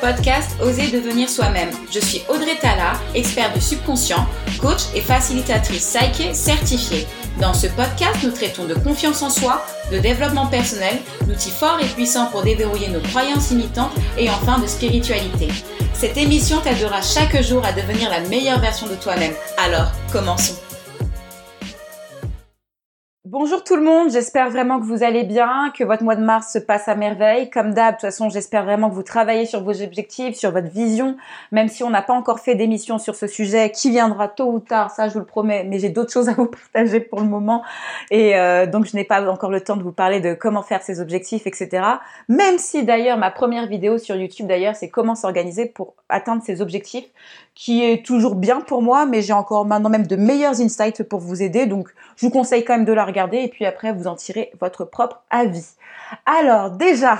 Podcast Oser devenir soi-même. Je suis Audrey Tala, experte du subconscient, coach et facilitatrice Psyche certifiée. Dans ce podcast, nous traitons de confiance en soi, de développement personnel, d'outils forts et puissants pour déverrouiller nos croyances limitantes et enfin de spiritualité. Cette émission t'aidera chaque jour à devenir la meilleure version de toi-même. Alors, commençons. Bonjour tout le monde, j'espère vraiment que vous allez bien, que votre mois de mars se passe à merveille. Comme d'hab, de toute façon, j'espère vraiment que vous travaillez sur vos objectifs, sur votre vision, même si on n'a pas encore fait d'émission sur ce sujet qui viendra tôt ou tard, ça je vous le promets, mais j'ai d'autres choses à vous partager pour le moment. Et euh, donc je n'ai pas encore le temps de vous parler de comment faire ces objectifs, etc. Même si d'ailleurs ma première vidéo sur YouTube d'ailleurs, c'est comment s'organiser pour atteindre ces objectifs, qui est toujours bien pour moi, mais j'ai encore maintenant même de meilleurs insights pour vous aider. Donc je vous conseille quand même de la regarder et puis après vous en tirez votre propre avis. Alors déjà,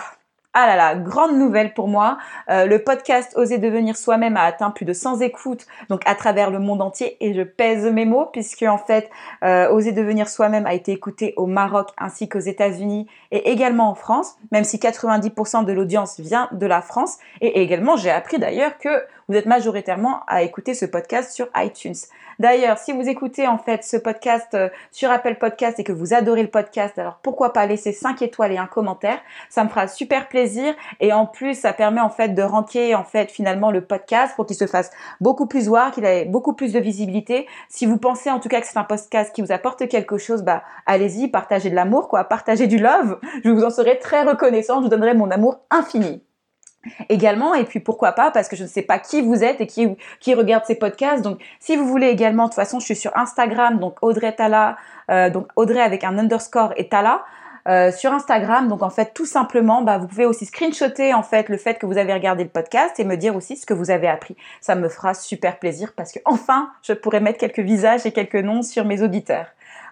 ah là là, grande nouvelle pour moi. Euh, le podcast Oser devenir soi-même a atteint plus de 100 écoutes, donc à travers le monde entier. Et je pèse mes mots, puisque en fait, euh, Oser devenir soi-même a été écouté au Maroc ainsi qu'aux États-Unis et également en France, même si 90% de l'audience vient de la France. Et également, j'ai appris d'ailleurs que vous êtes majoritairement à écouter ce podcast sur iTunes. D'ailleurs, si vous écoutez en fait ce podcast euh, sur Apple Podcast et que vous adorez le podcast, alors pourquoi pas laisser 5 étoiles et un commentaire? Ça me fera super plaisir et en plus ça permet en fait de ranker en fait finalement le podcast pour qu'il se fasse beaucoup plus voir, qu'il ait beaucoup plus de visibilité. Si vous pensez en tout cas que c'est un podcast qui vous apporte quelque chose, bah allez-y, partagez de l'amour quoi, partagez du love. Je vous en serai très reconnaissant, je vous donnerai mon amour infini également et puis pourquoi pas parce que je ne sais pas qui vous êtes et qui qui regarde ces podcasts. Donc si vous voulez également de toute façon je suis sur Instagram donc Audrey Tala euh, donc Audrey avec un underscore et Tala euh, sur Instagram. Donc en fait tout simplement bah, vous pouvez aussi screenshotter en fait le fait que vous avez regardé le podcast et me dire aussi ce que vous avez appris. Ça me fera super plaisir parce que enfin je pourrais mettre quelques visages et quelques noms sur mes auditeurs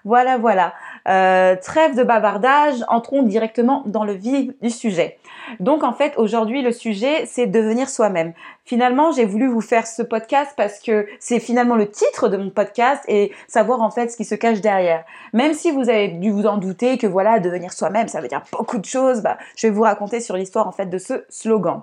voilà, voilà. Euh, trêve de bavardage, entrons directement dans le vif du sujet. Donc en fait, aujourd'hui, le sujet, c'est devenir soi-même. Finalement, j'ai voulu vous faire ce podcast parce que c'est finalement le titre de mon podcast et savoir en fait ce qui se cache derrière. Même si vous avez dû vous en douter que voilà, devenir soi-même, ça veut dire beaucoup de choses, bah, je vais vous raconter sur l'histoire en fait de ce slogan.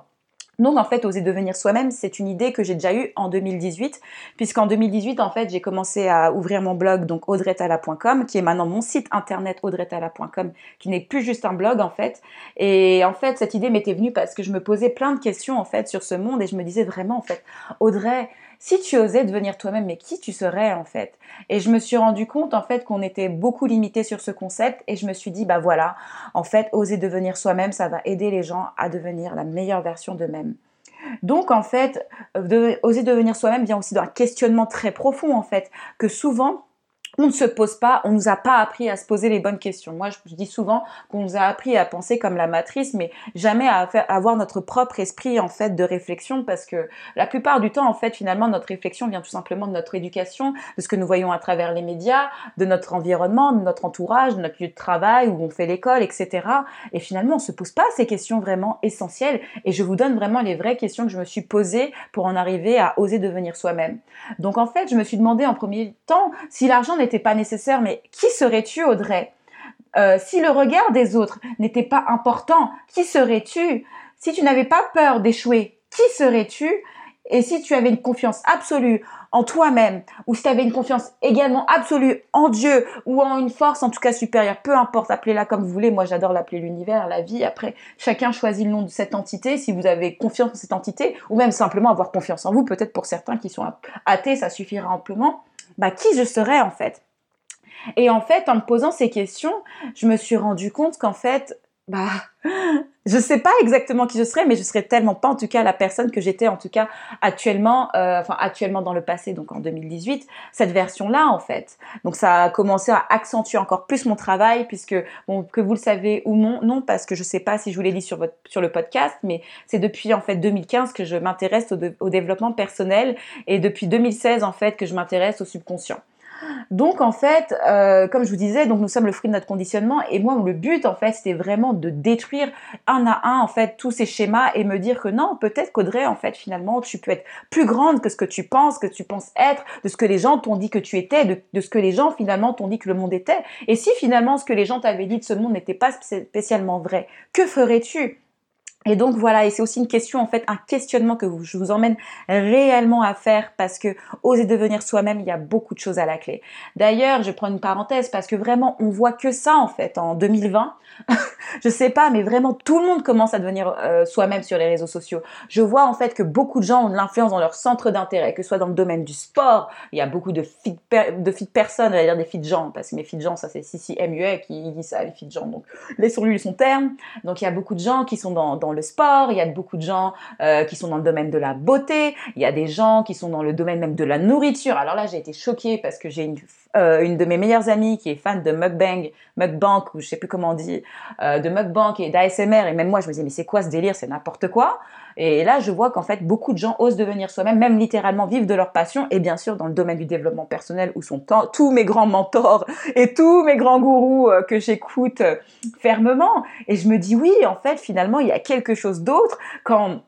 Donc en fait, oser devenir soi-même, c'est une idée que j'ai déjà eue en 2018, puisqu'en 2018, en fait, j'ai commencé à ouvrir mon blog, donc audretala.com, qui est maintenant mon site internet audretala.com, qui n'est plus juste un blog en fait. Et en fait, cette idée m'était venue parce que je me posais plein de questions en fait sur ce monde et je me disais vraiment en fait, Audrey, si tu osais devenir toi-même, mais qui tu serais en fait? Et je me suis rendu compte en fait qu'on était beaucoup limité sur ce concept et je me suis dit bah voilà, en fait, oser devenir soi-même, ça va aider les gens à devenir la meilleure version d'eux-mêmes. Donc en fait, oser devenir soi-même vient aussi d'un questionnement très profond en fait, que souvent on ne se pose pas, on nous a pas appris à se poser les bonnes questions. Moi, je, dis souvent qu'on nous a appris à penser comme la matrice, mais jamais à, avoir notre propre esprit en fait de réflexion, parce que la plupart du temps, en fait, finalement, notre réflexion vient tout simplement de notre éducation, de ce que nous voyons à travers les médias, de notre environnement, de notre entourage, de notre lieu de travail, où on fait l'école, etc. Et finalement, on se pose pas ces questions vraiment essentielles. Et je vous donne vraiment les vraies questions que je me suis posées pour en arriver à oser devenir soi-même. Donc, en fait, je me suis demandé en premier temps si l'argent n'était pas nécessaire, mais qui serais-tu, Audrey? Euh, Si le regard des autres n'était pas important, qui serais-tu? Si tu n'avais pas peur d'échouer, qui serais-tu? Et si tu avais une confiance absolue en toi-même, ou si tu avais une confiance également absolue en Dieu, ou en une force en tout cas supérieure, peu importe, appelez-la comme vous voulez, moi j'adore l'appeler l'univers, la vie, après chacun choisit le nom de cette entité, si vous avez confiance en cette entité, ou même simplement avoir confiance en vous, peut-être pour certains qui sont athées, ça suffira amplement, bah qui je serais en fait? Et en fait, en me posant ces questions, je me suis rendu compte qu'en fait, bah, je sais pas exactement qui je serais, mais je serais tellement pas en tout cas la personne que j'étais en tout cas actuellement, euh, enfin actuellement dans le passé, donc en 2018, cette version-là en fait. Donc ça a commencé à accentuer encore plus mon travail, puisque bon que vous le savez ou non, non parce que je sais pas si je vous l'ai dit sur votre sur le podcast, mais c'est depuis en fait 2015 que je m'intéresse au, au développement personnel et depuis 2016 en fait que je m'intéresse au subconscient. Donc en fait, euh, comme je vous disais, donc nous sommes le fruit de notre conditionnement et moi le but en fait c'était vraiment de détruire un à un en fait tous ces schémas et me dire que non, peut-être qu'Audrey en fait finalement tu peux être plus grande que ce que tu penses, que tu penses être, de ce que les gens t'ont dit que tu étais, de, de ce que les gens finalement t'ont dit que le monde était. Et si finalement ce que les gens t'avaient dit de ce monde n'était pas spécialement vrai, que ferais-tu? Et donc voilà, et c'est aussi une question en fait, un questionnement que je vous emmène réellement à faire parce que oser devenir soi-même, il y a beaucoup de choses à la clé. D'ailleurs, je prends une parenthèse parce que vraiment, on voit que ça en fait en 2020. je sais pas, mais vraiment tout le monde commence à devenir euh, soi-même sur les réseaux sociaux. Je vois en fait que beaucoup de gens ont de l'influence dans leur centre d'intérêt, que ce soit dans le domaine du sport. Il y a beaucoup de fit de fit personnes, à dire des fit gens, parce que mes fit gens, ça c'est Sissi MUA qui dit ça, les fit gens. Donc laissons-lui son terme. Donc il y a beaucoup de gens qui sont dans, dans le sport, il y a beaucoup de gens euh, qui sont dans le domaine de la beauté, il y a des gens qui sont dans le domaine même de la nourriture. Alors là, j'ai été choquée parce que j'ai une, euh, une de mes meilleures amies qui est fan de mukbang, mukbang ou je sais plus comment on dit, euh, de mukbang et d'ASMR et même moi je me disais mais c'est quoi ce délire, c'est n'importe quoi. Et là, je vois qu'en fait, beaucoup de gens osent devenir soi-même, même littéralement vivre de leur passion. Et bien sûr, dans le domaine du développement personnel, où sont tous mes grands mentors et tous mes grands gourous que j'écoute fermement. Et je me dis, oui, en fait, finalement, il y a quelque chose d'autre quand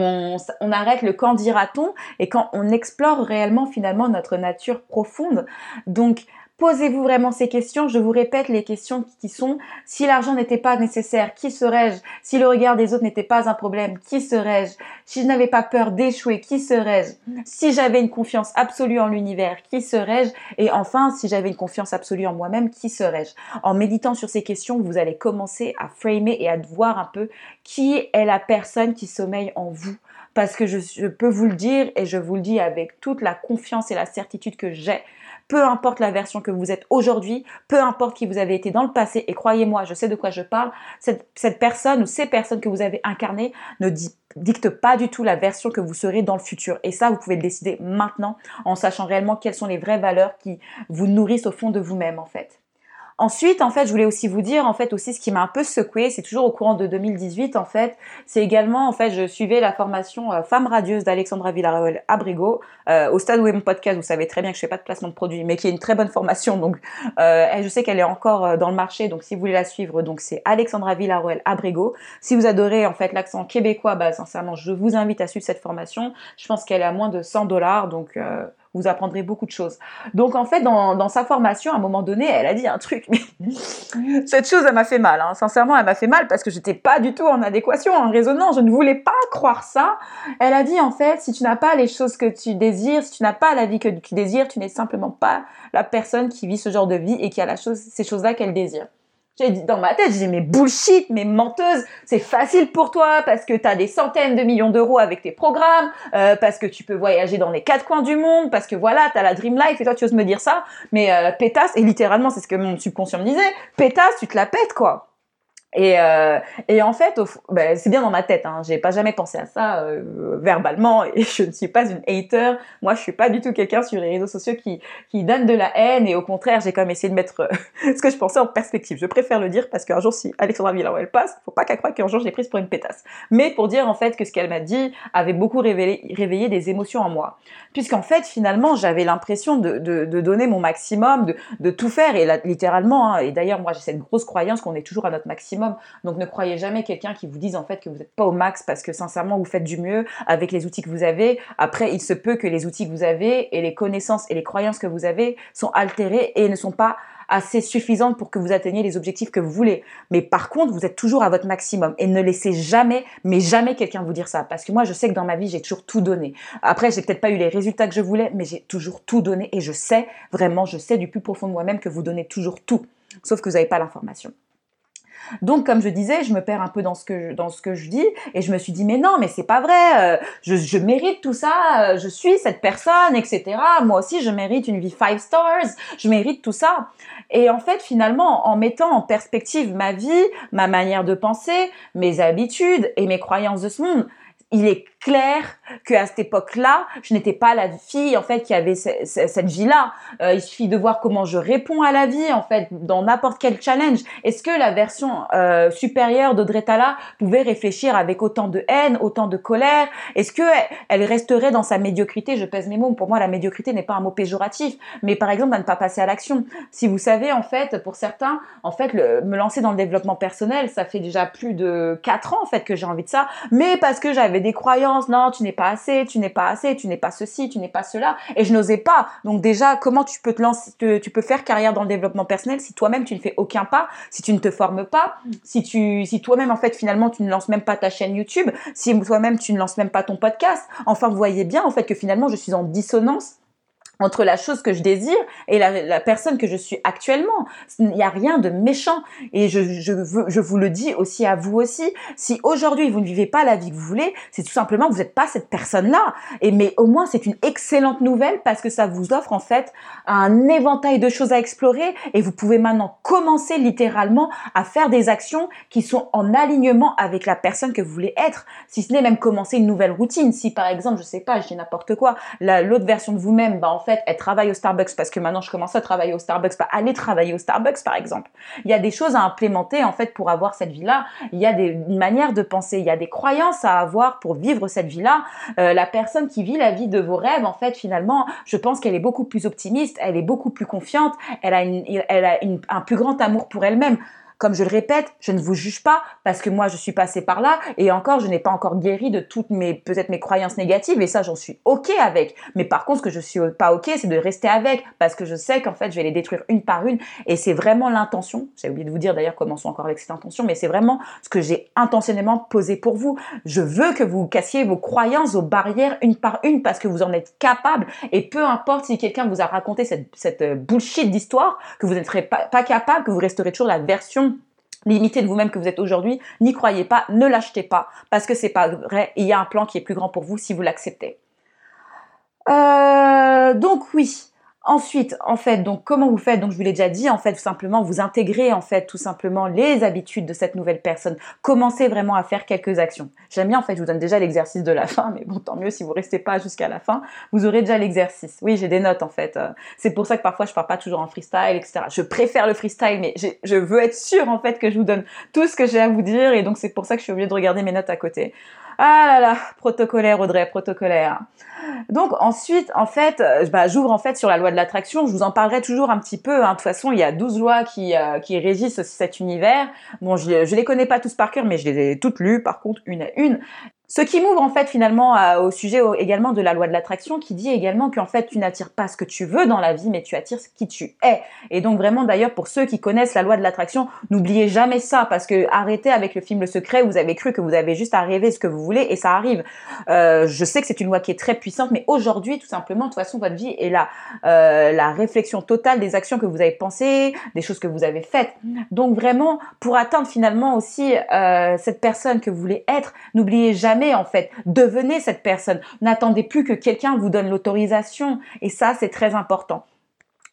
on, arrête le quand dira-t-on et quand on explore réellement finalement notre nature profonde. Donc Posez-vous vraiment ces questions. Je vous répète les questions qui sont si l'argent n'était pas nécessaire, qui serais-je? Si le regard des autres n'était pas un problème, qui serais-je? Si je n'avais pas peur d'échouer, qui serais-je? Si j'avais une confiance absolue en l'univers, qui serais-je? Et enfin, si j'avais une confiance absolue en moi-même, qui serais-je? En méditant sur ces questions, vous allez commencer à framer et à voir un peu qui est la personne qui sommeille en vous. Parce que je, peux vous le dire et je vous le dis avec toute la confiance et la certitude que j'ai peu importe la version que vous êtes aujourd'hui, peu importe qui vous avez été dans le passé, et croyez-moi, je sais de quoi je parle, cette, personne ou ces personnes que vous avez incarnées ne dictent pas du tout la version que vous serez dans le futur. Et ça, vous pouvez le décider maintenant en sachant réellement quelles sont les vraies valeurs qui vous nourrissent au fond de vous-même, en fait. Ensuite, en fait, je voulais aussi vous dire, en fait, aussi ce qui m'a un peu secoué, c'est toujours au courant de 2018, en fait, c'est également, en fait, je suivais la formation euh, Femme radieuse d'Alexandra Villarreal Abrigo, euh, au stade où est mon podcast, vous savez très bien que je fais pas de placement de produits, mais qui est une très bonne formation, donc euh, je sais qu'elle est encore euh, dans le marché, donc si vous voulez la suivre, donc c'est Alexandra Villarreal Abrigo. Si vous adorez, en fait, l'accent québécois, bah, sincèrement, je vous invite à suivre cette formation. Je pense qu'elle est à moins de 100 dollars, donc vous apprendrez beaucoup de choses. Donc en fait, dans, sa formation, à un moment donné, elle a dit un truc, mais cette chose, elle m'a fait mal. Hein. Sincèrement, elle m'a fait mal parce que j'étais pas du tout en adéquation, en raisonnant. Je ne voulais pas croire ça. Elle a dit en fait, si tu n'as pas les choses que tu désires, si tu n'as pas la vie que tu désires, tu n'es simplement pas la personne qui vit ce genre de vie et qui a la chose, ces choses-là qu'elle désire. J'ai dit dans ma tête, j'ai dit bullshit, mais menteuse, c'est facile pour toi parce que tu as des centaines de millions d'euros avec tes programmes, euh, parce que tu peux voyager dans les quatre coins du monde, parce que voilà, tu as la dream life et toi tu oses me dire ça, mais euh, pétasse, et littéralement c'est ce que mon subconscient me disait, pétasse, tu te la pètes quoi. Et, euh, et en fait, ben, c'est bien dans ma tête. Hein. J'ai pas jamais pensé à ça euh, verbalement. Et je ne suis pas une hater. Moi, je suis pas du tout quelqu'un sur les réseaux sociaux qui qui donne de la haine. Et au contraire, j'ai quand même essayé de mettre euh, ce que je pensais en perspective. Je préfère le dire parce qu'un jour, si Alexandra Villarreal elle passe, faut pas qu'elle croie qu'un jour je l'ai prise pour une pétasse. Mais pour dire en fait que ce qu'elle m'a dit avait beaucoup révélé, réveillé des émotions en moi. Puisqu'en fait, finalement, j'avais l'impression de, de, de, donner mon maximum, de, de tout faire. Et là, littéralement. Hein, et d'ailleurs, moi, j'ai cette grosse croyance qu'on est toujours à notre maximum donc ne croyez jamais quelqu'un qui vous dise en fait que vous n'êtes pas au max parce que sincèrement vous faites du mieux avec les outils que vous avez. Après, il se peut que les outils que vous avez et les connaissances et les croyances que vous avez sont altérées et ne sont pas assez suffisantes pour que vous atteigniez les objectifs que vous voulez. Mais par contre, vous êtes toujours à votre maximum et ne laissez jamais, mais jamais quelqu'un vous dire ça. Parce que moi, je sais que dans ma vie, j'ai toujours tout donné. Après, j'ai peut-être pas eu les résultats que je voulais, mais j'ai toujours tout donné et je sais, vraiment, je sais du plus profond de moi-même que vous donnez toujours tout. Sauf que vous n'avez pas l'information. Donc, comme je disais, je me perds un peu dans ce que je, dans ce que je dis et je me suis dit mais non, mais c'est pas vrai. Euh, je, je, mérite tout ça. Euh, je suis cette personne, etc. Moi aussi, je mérite une vie five stars. Je mérite tout ça. Et en fait, finalement, en mettant en perspective ma vie, ma manière de penser, mes habitudes et mes croyances de ce monde, il est clair que à cette époque-là, je n'étais pas la fille en fait qui avait cette vie-là. Euh, il suffit de voir comment je réponds à la vie en fait dans n'importe quel challenge. Est-ce que la version euh, supérieure d'Audrey Tala pouvait réfléchir avec autant de haine, autant de colère? Est-ce que elle resterait dans sa médiocrité? Je pèse mes mots. Pour moi, la médiocrité n'est pas un mot péjoratif, mais par exemple à ne pas passer à l'action. Si vous savez en fait, pour certains, en fait, me lancer dans le développement personnel, ça fait déjà plus de quatre ans en fait que j'ai envie de ça, mais parce que j'avais des croyances, non, tu n'es pas assez, tu n'es pas assez, tu n'es pas ceci, tu n'es pas cela, et je n'osais pas. Donc déjà, comment tu peux te lancer, tu peux faire carrière dans le développement personnel si toi-même tu ne fais aucun pas, si tu ne te formes pas, si tu, si toi-même en fait finalement tu ne lances même pas ta chaîne YouTube, si toi-même tu ne lances même pas ton podcast. Enfin, vous voyez bien en fait que finalement je suis en dissonance entre la chose que je désire et la, personne que je suis actuellement. Il n'y a rien de méchant. Et je, je, je vous le dis aussi à vous aussi. Si aujourd'hui vous ne vivez pas la vie que vous voulez, c'est tout simplement que vous n'êtes pas cette personne-là. Et mais au moins c'est une excellente nouvelle parce que ça vous offre en fait un éventail de choses à explorer et vous pouvez maintenant commencer littéralement à faire des actions qui sont en alignement avec la personne que vous voulez être. Si ce n'est même commencer une nouvelle routine. Si par exemple, je sais pas, je dis n'importe quoi, l'autre version de vous-même, bah en fait elle travaille au Starbucks parce que maintenant je commence à travailler au Starbucks, pas aller travailler au Starbucks par exemple. Il y a des choses à implémenter en fait pour avoir cette vie-là. Il y a des manières de penser, il y a des croyances à avoir pour vivre cette vie-là. Euh, la personne qui vit la vie de vos rêves, en fait, finalement, je pense qu'elle est beaucoup plus optimiste, elle est beaucoup plus confiante, elle a, elle a un plus grand amour pour elle-même. Comme je le répète, je ne vous juge pas parce que moi je suis passée par là et encore je n'ai pas encore guéri de toutes mes peut-être mes croyances négatives et ça j'en suis ok avec. Mais par contre ce que je suis pas ok c'est de rester avec parce que je sais qu'en fait je vais les détruire une par une et c'est vraiment l'intention. J'ai oublié de vous dire d'ailleurs comment sont encore avec cette intention, mais c'est vraiment ce que j'ai intentionnellement posé pour vous. Je veux que vous cassiez vos croyances, vos barrières une par une parce que vous en êtes capable et peu importe si quelqu'un vous a raconté cette, cette euh, bullshit d'histoire que vous n'êtes pas, pas capable, que vous resterez toujours la version limitée de vous-même que vous êtes aujourd'hui, n'y croyez pas, ne l'achetez pas, parce que c'est pas vrai, il y a un plan qui est plus grand pour vous si vous l'acceptez. Euh, donc oui, Ensuite, en fait, donc comment vous faites? Donc je vous l'ai déjà dit, en fait, tout simplement vous intégrez en fait tout simplement les habitudes de cette nouvelle personne. Commencez vraiment à faire quelques actions. J'aime bien en fait, je vous donne déjà l'exercice de la fin, mais bon, tant mieux si vous restez pas jusqu'à la fin, vous aurez déjà l'exercice. Oui, j'ai des notes en fait. Euh, c'est pour ça que parfois je pars pas toujours en freestyle, etc. Je préfère le freestyle, mais je veux être sûre en fait que je vous donne tout ce que j'ai à vous dire, et donc c'est pour ça que je suis obligée de regarder mes notes à côté. Ah là là, protocolaire Audrey, protocolaire. Donc ensuite, en fait, euh, bah, j'ouvre en fait sur la loi de l'attraction. Je vous en parlerai toujours un petit peu. Hein. De toute façon, il y a 12 lois qui, euh, qui régissent cet univers. Bon, je, je les connais pas tous par cœur, mais je les ai toutes lues, par contre, une à une. Ce qui m'ouvre en fait finalement au sujet également de la loi de l'attraction qui dit également qu'en fait tu n'attires pas ce que tu veux dans la vie mais tu attires ce qui tu es. Et donc vraiment d'ailleurs pour ceux qui connaissent la loi de l'attraction, n'oubliez jamais ça parce que arrêtez avec le film Le Secret, vous avez cru que vous avez juste à rêver ce que vous voulez et ça arrive. Euh, je sais que c'est une loi qui est très puissante mais aujourd'hui tout simplement de toute façon votre vie est là. Euh, la réflexion totale des actions que vous avez pensées, des choses que vous avez faites. Donc vraiment pour atteindre finalement aussi euh, cette personne que vous voulez être, n'oubliez jamais en fait. Devenez cette personne. N'attendez plus que quelqu'un vous donne l'autorisation. Et ça, c'est très important.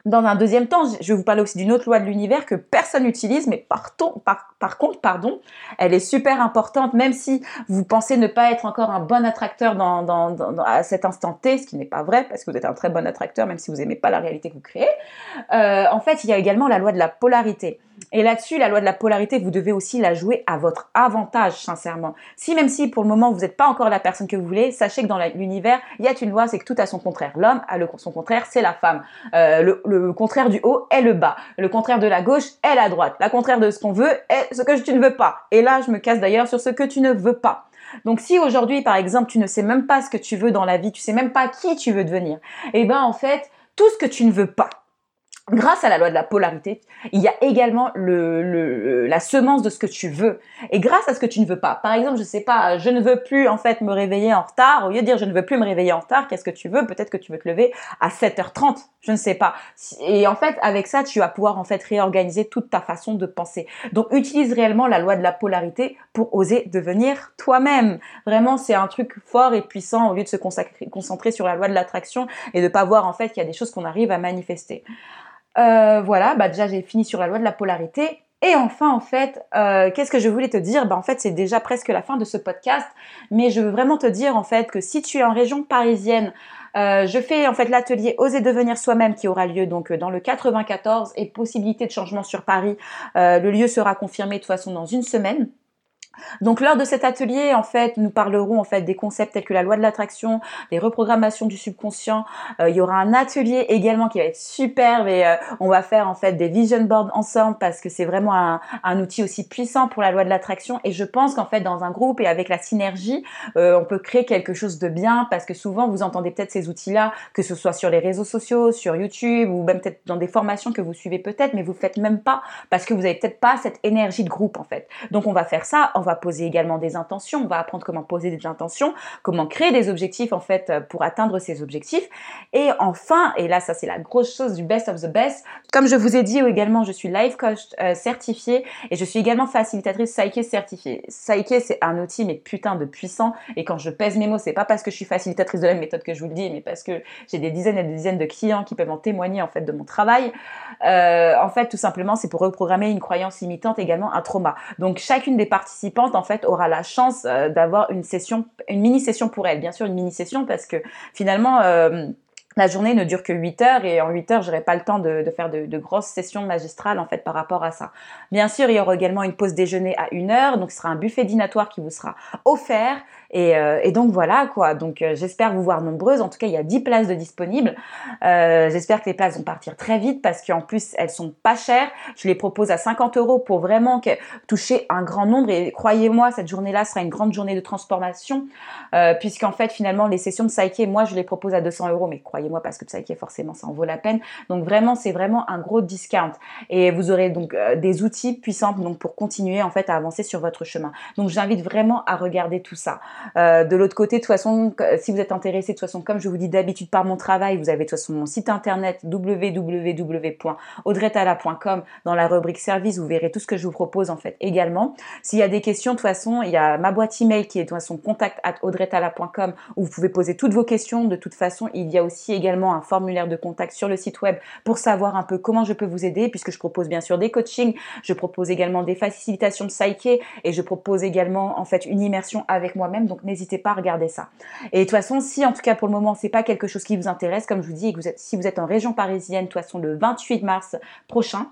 Dans un deuxième temps, je vais vous parler aussi d'une autre loi de l'univers que personne n'utilise, mais par, contre, pardon, elle est super importante, même si vous pensez ne pas être encore un bon attracteur à cet instant T, ce qui n'est pas vrai, parce que vous êtes un très bon attracteur, même si vous n'aimez pas la réalité que vous créez. Euh, en fait, il y a également la loi de la polarité. Et là-dessus, la loi de la polarité, vous devez aussi la jouer à votre avantage, sincèrement. Si même si pour le moment vous n'êtes pas encore la personne que vous voulez, sachez que dans l'univers, il y a une loi, c'est que tout a son contraire. L'homme a son contraire, c'est la femme. Euh, contraire du haut est le bas. Le contraire de la gauche est la droite. La contraire de ce qu'on veut est ce que tu ne veux pas. Et là, je me casse d'ailleurs sur ce que tu ne veux pas. Donc si aujourd'hui, par exemple, tu ne sais même pas ce que tu veux dans la vie, tu sais même pas qui tu veux devenir, eh ben en fait, tout ce que tu ne veux pas, grâce à la loi de la polarité, il y a également le, la semence de ce que tu veux. Et grâce à ce que tu ne veux pas. Par exemple, je sais pas, je ne veux plus en fait me réveiller en retard. Au lieu de dire je ne veux plus me réveiller en retard, qu'est-ce que tu veux? Peut-être que tu veux te lever à 7h30. Je ne sais pas. Et en fait, avec ça, tu vas pouvoir en fait réorganiser toute ta façon de penser. Donc, utilise réellement la loi de la polarité pour oser devenir toi-même. Vraiment, c'est un truc fort et puissant au lieu de se concentrer sur la loi de l'attraction et de pas voir en fait qu'il y a des choses qu'on arrive à manifester. Euh, voilà, bah déjà j'ai fini sur la loi de la polarité. Et enfin, en fait, euh, qu'est-ce que je voulais te dire? Bah en fait, c'est déjà presque la fin de ce podcast, mais je veux vraiment te dire en fait que si tu es en région parisienne, euh, je fais en fait l'atelier Oser devenir soi-même qui aura lieu donc dans le 94 et possibilité de changement sur Paris. le lieu sera confirmé de toute façon dans une semaine. Donc lors de cet atelier, en fait, nous parlerons en fait des concepts tels que la loi de l'attraction, des reprogrammations du subconscient. Euh, il y aura un atelier également qui va être superbe et euh, on va faire en fait des vision boards ensemble parce que c'est vraiment un, outil aussi puissant pour la loi de l'attraction. Et je pense qu'en fait dans un groupe et avec la synergie, euh, on peut créer quelque chose de bien parce que souvent vous entendez peut-être ces outils-là, que ce soit sur les réseaux sociaux, sur YouTube ou même peut-être dans des formations que vous suivez peut-être, mais vous faites même pas parce que vous avez peut-être pas cette énergie de groupe en fait. Donc on va faire ça, on va poser également des intentions, on va apprendre comment poser des intentions, comment créer des objectifs en fait euh, pour atteindre ces objectifs. Et enfin, et là ça c'est la grosse chose du best of the best, comme je vous ai dit également, je suis life coach euh, certifiée et je suis également facilitatrice Psyche certifiée. Psyche c'est un outil mais putain de puissant et quand je pèse mes mots, c'est pas parce que je suis facilitatrice de la méthode que je vous le dis, mais parce que j'ai des dizaines et des dizaines de clients qui peuvent en témoigner en fait de mon travail. Euh, en fait, tout simplement, c'est pour reprogrammer une croyance limitante, également un trauma. Donc chacune des en fait aura la chance euh, d'avoir une session, une mini session pour elle. Bien sûr une mini session parce que finalement euh, la journée ne dure que 8 heures et en 8 heures, j'aurai pas le temps de, faire de, de, grosses sessions magistrales en fait par rapport à ça. Bien sûr, il y aura également une pause déjeuner à 1 heure, donc ce sera un buffet dînatoire qui vous sera offert et, euh, et donc voilà quoi. Donc euh, j'espère vous voir nombreuses. En tout cas, il y a 10 places de disponibles. Euh, j'espère que les places vont partir très vite parce qu'en plus elles sont pas chères. Je les propose à 50 euros pour vraiment toucher un grand nombre et croyez-moi, cette journée-là sera une grande journée de transformation puisqu'en fait finalement les sessions de Psyche, moi je les propose à 200 euros, mais croyez moi parce que Psyche forcément ça en vaut la peine. Donc vraiment c'est vraiment un gros discount et vous aurez donc euh, des outils puissants donc pour continuer en fait à avancer sur votre chemin. Donc j'invite vraiment à regarder tout ça. Euh, de l'autre côté de toute façon si vous êtes intéressé de toute façon comme je vous dis d'habitude par mon travail vous avez de toute façon mon site internet www.audretala.com dans la rubrique service vous verrez tout ce que je vous propose en fait également. S'il y a des questions de toute façon il y a ma boîte email qui est de toute façon contact at audretala.com où vous pouvez poser toutes vos questions. De toute façon il y a aussi également un formulaire de contact sur le site web pour savoir un peu comment je peux vous aider, puisque je propose bien sûr des coachings, je propose également des facilitations de psyche et je propose également en fait une immersion avec moi-même. Donc n'hésitez pas à regarder ça. Et de toute façon, si en tout cas pour le moment c'est pas quelque chose qui vous intéresse, comme je vous dis, si vous êtes en région parisienne, de toute façon le 28 mars prochain,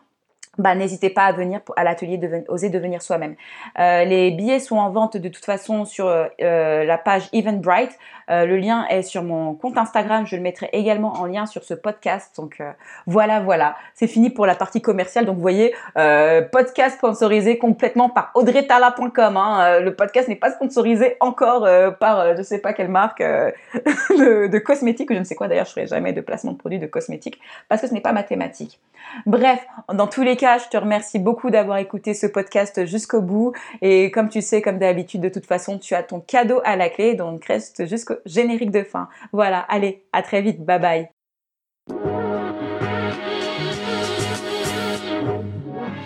bah, n'hésitez pas à venir à l'atelier de Oser devenir soi-même. Euh, les billets sont en vente de toute façon sur euh, la page Eventbrite. Euh, le lien est sur mon compte Instagram. Je le mettrai également en lien sur ce podcast. Donc euh, voilà, voilà. C'est fini pour la partie commerciale. Donc vous voyez, euh, podcast sponsorisé complètement par audreytala.com. Hein. Le podcast n'est pas sponsorisé encore par je sais pas quelle marque de, de, cosmétiques ou je ne sais quoi. D'ailleurs, je ferai jamais de placement de produits de cosmétiques parce que ce n'est pas mathématique. Bref, dans tous les cas, je te remercie beaucoup d'avoir écouté ce podcast jusqu'au bout. Et comme tu sais, comme d'habitude, de toute façon, tu as ton cadeau à la clé. Donc reste jusqu'au générique de fin. Voilà, allez, à très vite. Bye bye.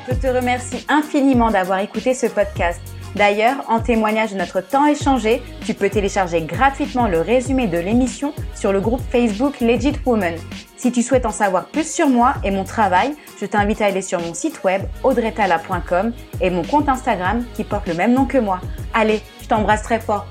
Je te remercie infiniment d'avoir écouté ce podcast. D'ailleurs, en témoignage de notre temps échangé, tu peux télécharger gratuitement le résumé de l'émission sur le groupe Facebook Legit Woman. Si tu souhaites en savoir plus sur moi et mon travail, je t'invite à aller sur mon site web audretala.com et mon compte Instagram qui porte le même nom que moi. Allez, je t'embrasse très fort.